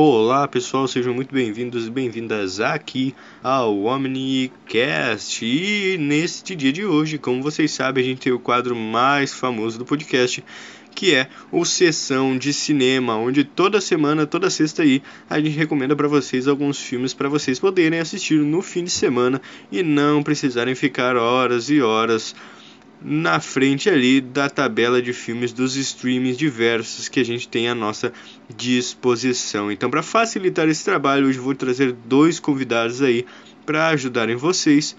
Olá pessoal, sejam muito bem-vindos e bem-vindas aqui ao OmniCast. E neste dia de hoje, como vocês sabem, a gente tem o quadro mais famoso do podcast, que é o Sessão de Cinema, onde toda semana, toda sexta aí, a gente recomenda para vocês alguns filmes para vocês poderem assistir no fim de semana e não precisarem ficar horas e horas na frente ali da tabela de filmes dos streamings diversos que a gente tem à nossa disposição. Então, para facilitar esse trabalho, hoje vou trazer dois convidados aí para ajudarem vocês.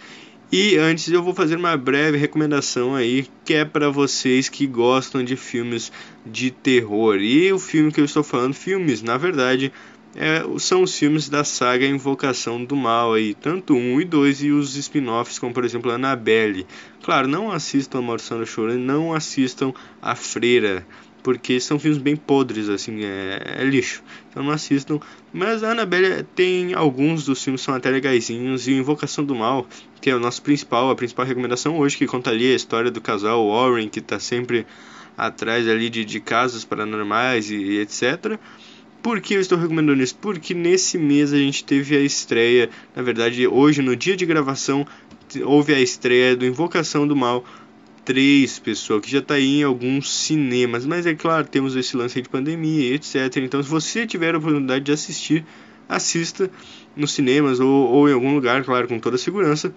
E antes eu vou fazer uma breve recomendação aí, que é para vocês que gostam de filmes de terror. E o filme que eu estou falando, filmes, na verdade, é, são os filmes da saga Invocação do Mal aí, tanto um e dois e os spin-offs como por exemplo Annabelle. Claro, não assistam a Maldição da Chorona, não assistam a Freira, porque são filmes bem podres assim, é, é, lixo. Então não assistam. Mas a Annabelle tem alguns dos filmes são até legaisinhos e Invocação do Mal, que é o nosso principal, a principal recomendação hoje que conta ali a história do casal Warren que está sempre atrás ali de, de casos paranormais e, e etc. Por que eu estou recomendando isso? Porque nesse mês a gente teve a estreia, na verdade, hoje no dia de gravação, houve a estreia do Invocação do Mal 3, pessoal, que já está em alguns cinemas. Mas é claro, temos esse lance de pandemia, etc. Então, se você tiver a oportunidade de assistir, assista nos cinemas ou, ou em algum lugar, claro, com toda a segurança.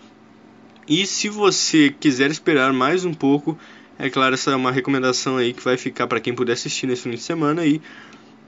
E se você quiser esperar mais um pouco, é claro, essa é uma recomendação aí que vai ficar para quem puder assistir nesse fim de semana aí.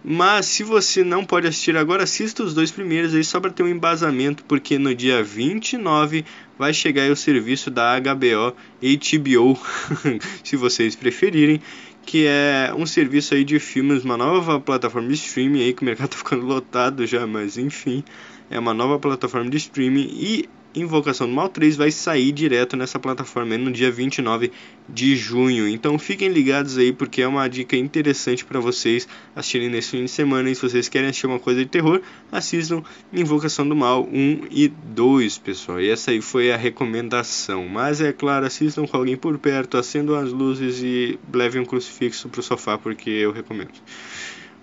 Mas se você não pode assistir agora, assista os dois primeiros aí só para ter um embasamento, porque no dia 29 vai chegar o serviço da HBO HBO, se vocês preferirem, que é um serviço aí de filmes, uma nova plataforma de streaming aí que o mercado tá ficando lotado já, mas enfim, é uma nova plataforma de streaming e Invocação do Mal 3 vai sair direto nessa plataforma no dia 29 de junho. Então fiquem ligados aí porque é uma dica interessante para vocês assistirem nesse fim de semana. E se vocês querem assistir uma coisa de terror, assistam Invocação do Mal 1 e 2, pessoal. E essa aí foi a recomendação. Mas é claro, assistam com alguém por perto, acendam as luzes e levem um crucifixo pro sofá porque eu recomendo.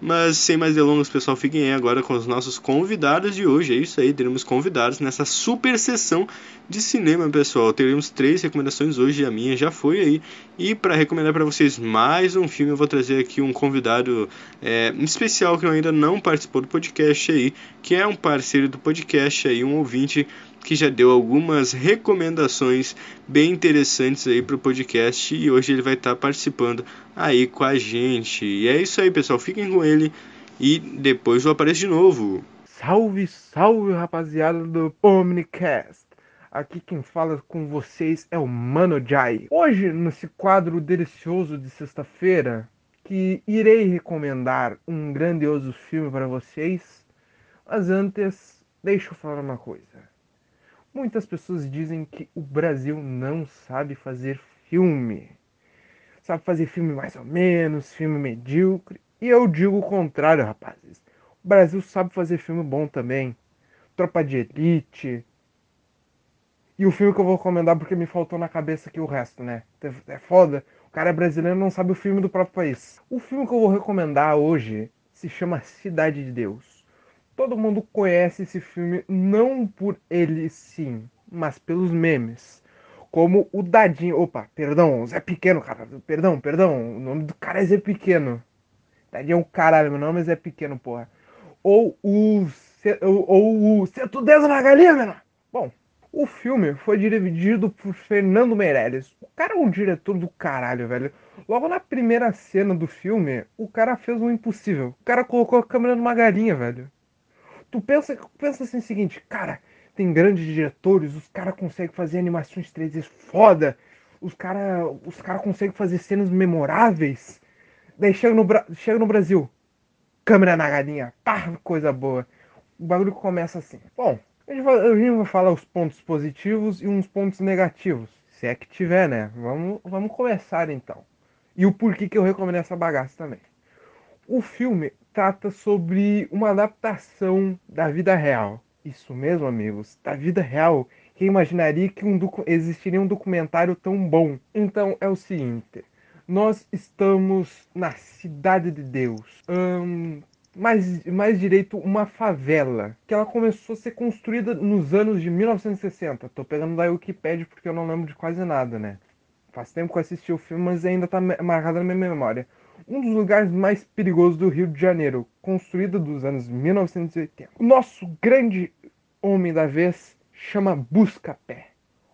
Mas sem mais delongas, pessoal, fiquem aí agora com os nossos convidados de hoje. É isso aí, teremos convidados nessa super sessão de cinema, pessoal. Teremos três recomendações hoje, a minha já foi aí. E para recomendar para vocês mais um filme, eu vou trazer aqui um convidado é, especial que ainda não participou do podcast aí, que é um parceiro do podcast aí, um ouvinte que já deu algumas recomendações bem interessantes aí para o podcast e hoje ele vai estar tá participando aí com a gente. E é isso aí, pessoal. Fiquem com ele e depois eu apareço de novo. Salve, salve, rapaziada do Omnicast. Aqui quem fala com vocês é o Mano Jai. Hoje, nesse quadro delicioso de sexta-feira, que irei recomendar um grandioso filme para vocês. Mas antes, deixa eu falar uma coisa. Muitas pessoas dizem que o Brasil não sabe fazer filme. Sabe fazer filme mais ou menos, filme medíocre. E eu digo o contrário, rapazes. O Brasil sabe fazer filme bom também. Tropa de Elite. E o filme que eu vou recomendar porque me faltou na cabeça aqui o resto, né? É foda. O cara é brasileiro não sabe o filme do próprio país. O filme que eu vou recomendar hoje se chama Cidade de Deus todo mundo conhece esse filme não por ele sim, mas pelos memes. Como o Dadinho. Opa, perdão, Zé Pequeno, cara. Perdão, perdão. O nome do cara é Zé Pequeno. Dadinho é o caralho, meu nome é Zé Pequeno, porra. Ou o. Ou o. Sento dedo na galinha, menor. Bom, o filme foi dirigido por Fernando Meirelles. O cara é um diretor do caralho, velho. Logo na primeira cena do filme, o cara fez um impossível. O cara colocou a câmera numa galinha, velho tu pensa, pensa assim o seguinte, cara, tem grandes diretores, os caras conseguem fazer animações 3D foda, os caras os cara conseguem fazer cenas memoráveis. Daí chega no, chega no Brasil, câmera na galinha, pá, coisa boa. O bagulho começa assim. Bom, a gente vai, falar os pontos positivos e uns pontos negativos. Se é que tiver, né? Vamos, vamos começar então. E o porquê que eu recomendo essa bagaça também. O filme trata sobre uma adaptação da vida real. Isso mesmo, amigos, da vida real. Quem imaginaria que um existiria um documentário tão bom? Então é o seguinte: nós estamos na cidade de Deus. Mais, mais direito uma favela, que ela começou a ser construída nos anos de 1960. Tô pegando da Wikipedia porque eu não lembro de quase nada, né? Faz tempo que eu assisti o filme, mas ainda tá marcado na minha memória. Um dos lugares mais perigosos do Rio de Janeiro, construída dos anos 1980. O nosso grande homem da vez chama Buscapé.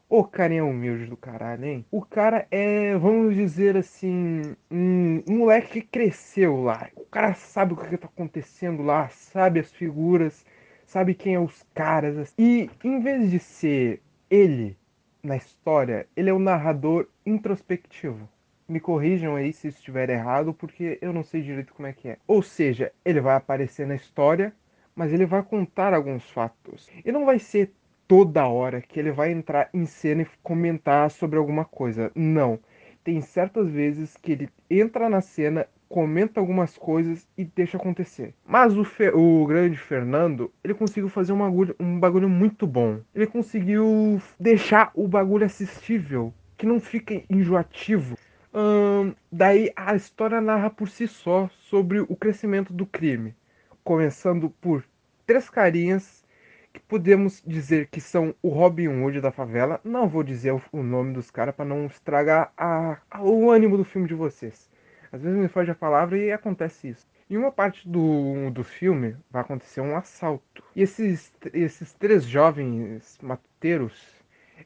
O carinha humilde do caralho, hein? O cara é, vamos dizer assim, um, um, moleque que cresceu lá. O cara sabe o que, tá acontecendo lá, sabe as figuras, sabe quem é os caras. E em vez de ser ele na história, ele é o narrador introspectivo. Me corrijam aí se estiver errado, porque eu não sei direito como é que é. Ou seja, ele vai aparecer na história, mas ele vai contar alguns fatos. E não vai ser toda hora que ele vai entrar em cena e comentar sobre alguma coisa. Não. Tem certas vezes que ele entra na cena, comenta algumas coisas e deixa acontecer. Mas o, Fe o grande Fernando, ele conseguiu fazer um bagulho, um bagulho muito bom. Ele conseguiu deixar o bagulho assistível, que não fica enjoativo. Hum, daí a história narra por si só sobre o crescimento do crime. Começando por três carinhas que podemos dizer que são o Robin Hood da favela. Não vou dizer o, nome dos caras para não estragar a, a, o ânimo do filme de vocês. Às vezes me foge a palavra e acontece isso. Em uma parte do, do filme vai acontecer um assalto. E esses, esses três jovens matuteiros,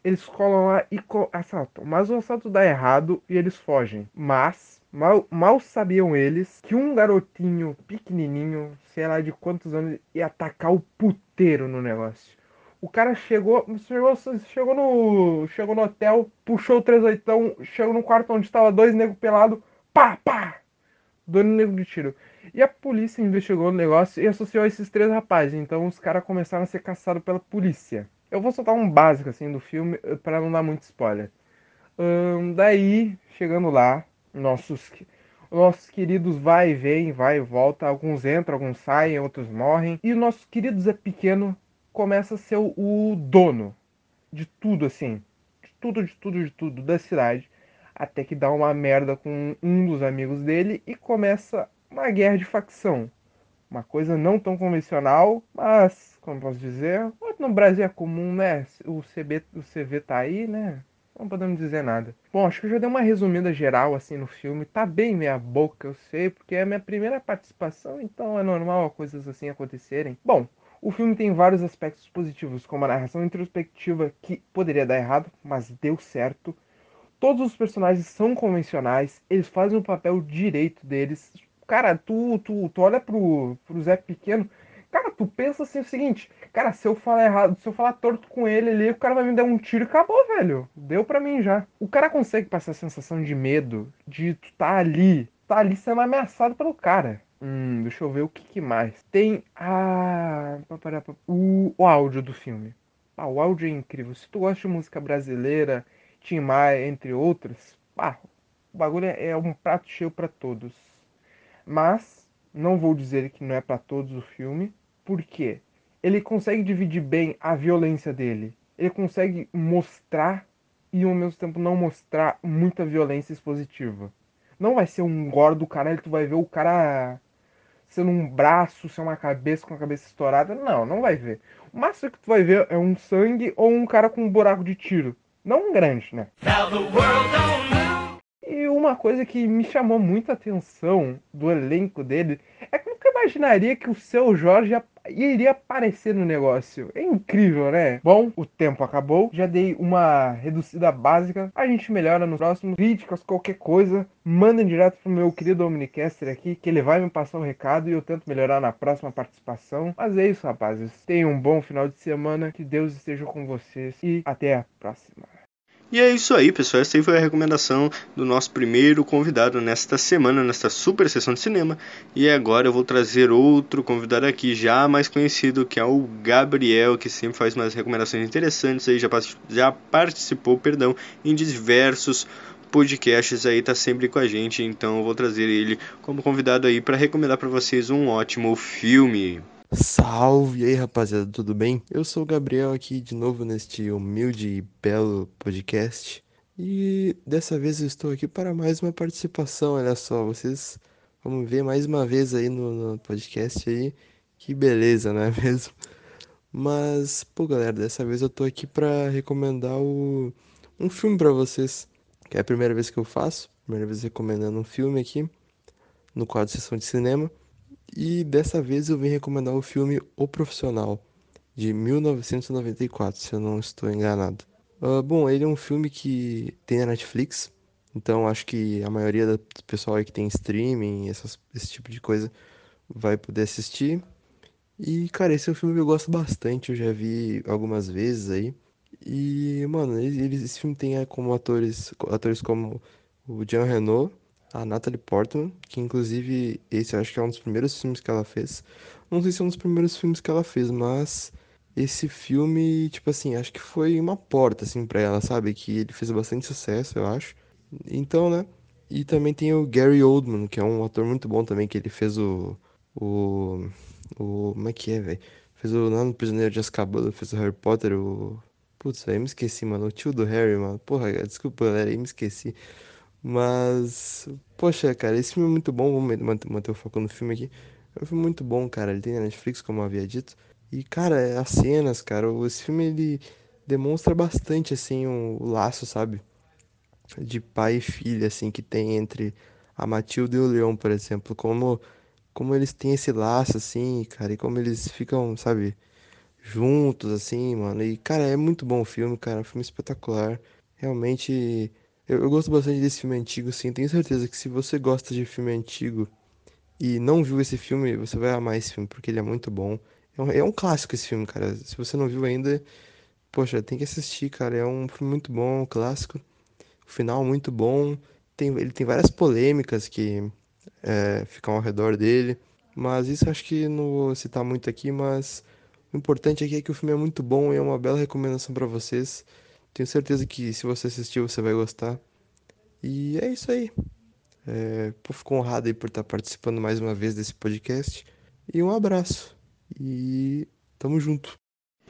eles colam lá e assaltam. Mas o assalto dá errado e eles fogem. Mas Mal, mal sabiam eles que um garotinho pequenininho, sei lá de quantos anos, ia atacar o puteiro no negócio. O cara chegou, chegou, chegou no, chegou no hotel, puxou o 38, chegou no quarto onde estava dois negros pelados, pá, pá, dois negros de tiro. E a polícia investigou o negócio e associou esses três rapazes. Então os caras começaram a ser caçados pela polícia. Eu vou soltar um básico assim do filme eh, para não dar muito spoiler. Hum, daí, chegando lá, nossos nossos queridos vai e vem, vai e volta, alguns entram, alguns saem, outros morrem. E o nosso querido Zé Pequeno começa a ser o, o dono de tudo, assim. De tudo, de tudo, de tudo da cidade. Até que dá uma merda com um dos amigos dele e começa uma guerra de facção. Uma coisa não tão convencional, mas, como posso dizer, no Brasil é comum, né? O CB, o CV tá aí, né? Não podemos dizer nada. Bom, acho que eu já dei uma resumida geral assim no filme. Tá bem meia boca, eu sei, porque é a minha primeira participação, então é normal coisas assim acontecerem. Bom, o filme tem vários aspectos positivos, como a narração introspectiva que poderia dar errado, mas deu certo. Todos os personagens são convencionais, eles fazem o papel direito deles. Cara, tu, tu, tu olha pro, pro Zé Pequeno, Cara, tu pensa assim o seguinte, cara, se eu falar errado, se eu falar torto com ele ali, o cara vai me dar um tiro e acabou, velho. Deu pra mim já. O cara consegue passar a sensação de medo, de tu tá ali, tá ali sendo ameaçado pelo cara. Hum, deixa eu ver o que, que mais. Tem a. O, o áudio do filme. Ah, o áudio é incrível. Se tu gosta de música brasileira, Tim Maia, entre outras, ah, o bagulho é, é um prato cheio para todos. Mas, não vou dizer que não é para todos o filme, por quê? Ele consegue dividir bem a violência dele. Ele consegue mostrar e ao mesmo tempo não mostrar muita violência expositiva. Não vai ser um gore do caralho, tu vai ver o cara sendo um braço, sendo uma cabeça com a cabeça estourada. Não, não vai ver. O máximo que tu vai ver é um sangue ou um cara com um buraco de tiro. Não um grande, né? E uma coisa que me chamou muita atenção do elenco dele é que nunca imaginaria que o seu Jorge iria aparecer no negócio. É incrível, né? Bom, o tempo acabou. Já dei uma reduzida básica. A gente melhora nos próximos. Críticas, qualquer coisa. Mandem direto pro meu querido Omnicaster aqui, que ele vai me passar o um recado e eu tento melhorar na próxima participação. Mas é isso, rapazes. Tenham um bom final de semana. Que Deus esteja com vocês. E até a próxima. E é isso aí, pessoal. Essa aí foi a recomendação do nosso primeiro convidado nesta semana, nesta super sessão de cinema. E agora eu vou trazer outro convidado aqui, já mais conhecido, que é o Gabriel, que sempre faz umas recomendações interessantes aí, já, já participou, perdão, em diversos podcasts aí, tá sempre com a gente. Então eu vou trazer ele como convidado aí para recomendar para vocês um ótimo filme. Salve aí, rapaziada, tudo bem? Eu sou o Gabriel aqui de novo neste humilde e belo podcast. E dessa vez eu estou aqui para mais uma participação, olha só, vocês Vamos ver mais uma vez aí no, no podcast aí. Que beleza, não é mesmo? Mas, pô, galera, dessa vez eu tô aqui pra recomendar o... um filme pra vocês. Que é a primeira vez que eu faço. Primeira vez recomendando um filme aqui. No quadro Sessão de Cinema. E dessa vez eu vim recomendar o filme O Profissional. De 1994, se eu não estou enganado. Uh, bom, ele é um filme que tem na Netflix. Então acho que a maioria do pessoal aí que tem streaming, essas, esse tipo de coisa, vai poder assistir. E, cara, esse é um filme que eu gosto bastante, eu já vi algumas vezes aí. E, mano, ele, esse filme tem como atores, atores como o Jean Reno, a Natalie Portman, que inclusive esse acho que é um dos primeiros filmes que ela fez. Não sei se é um dos primeiros filmes que ela fez, mas esse filme, tipo assim, acho que foi uma porta, assim, pra ela, sabe? Que ele fez bastante sucesso, eu acho. Então, né? E também tem o Gary Oldman, que é um ator muito bom também, que ele fez o. O. o como é que é, velho? Fez o Nano Prisioneiro de Azkaban, fez o Harry Potter, o. Putz, aí me esqueci, mano. O tio do Harry, mano. Porra, desculpa, galera, aí me esqueci. Mas. Poxa, cara, esse filme é muito bom. Vamos manter, manter o foco no filme aqui. É um filme muito bom, cara. Ele tem na Netflix, como eu havia dito. E, cara, as cenas, cara, esse filme ele demonstra bastante, assim, o, o laço, sabe? De pai e filha, assim, que tem entre a Matilda e o Leão, por exemplo. Como, como eles têm esse laço, assim, cara, e como eles ficam, sabe, juntos, assim, mano. E, cara, é muito bom o filme, cara, é um filme espetacular. Realmente, eu, eu gosto bastante desse filme antigo, sim. Tenho certeza que se você gosta de filme antigo e não viu esse filme, você vai amar esse filme, porque ele é muito bom. É um, é um clássico esse filme, cara. Se você não viu ainda, poxa, tem que assistir, cara. É um filme muito bom, um clássico. O final muito bom. Tem, ele tem várias polêmicas que é, ficam ao redor dele. Mas isso acho que não vou citar muito aqui, mas o importante aqui é que o filme é muito bom e é uma bela recomendação para vocês. Tenho certeza que se você assistiu, você vai gostar. E é isso aí. É, fico honrado aí por estar participando mais uma vez desse podcast. E um abraço. E tamo junto.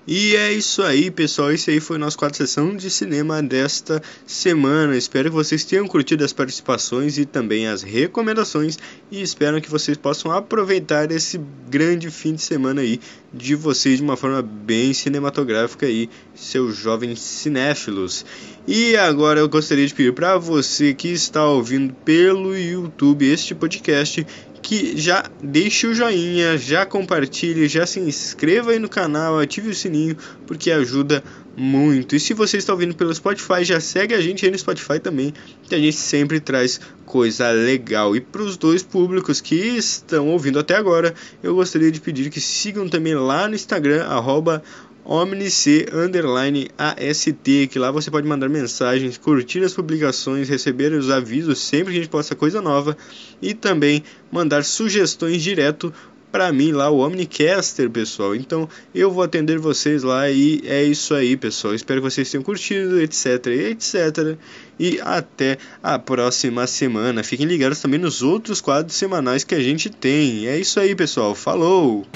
E é isso aí, pessoal. Esse aí foi o nosso quadro sessão de cinema desta semana. Espero que vocês tenham curtido as participações e também as recomendações. E espero que vocês possam aproveitar esse grande fim de semana aí de vocês de uma forma bem cinematográfica aí, seus jovens cinéfilos. E agora eu gostaria de pedir para você que está ouvindo pelo YouTube este podcast que já deixe o joinha, já compartilhe, já se inscreva aí no canal, ative o sininho, porque ajuda muito. E se você está ouvindo pelo Spotify, já segue a gente aí no Spotify também, que a gente sempre traz coisa legal. E para os dois públicos que estão ouvindo até agora, eu gostaria de pedir que sigam também lá no Instagram, arroba OmniC underline AST, que lá você pode mandar mensagens, curtir as publicações, receber os avisos sempre que a gente posta coisa nova e também mandar sugestões direto para mim lá, o Omnicaster, pessoal. Então eu vou atender vocês lá e é isso aí, pessoal. Espero que vocês tenham curtido, etc, etc. E até a próxima semana. Fiquem ligados também nos outros quadros semanais que a gente tem. É isso aí, pessoal. Falou!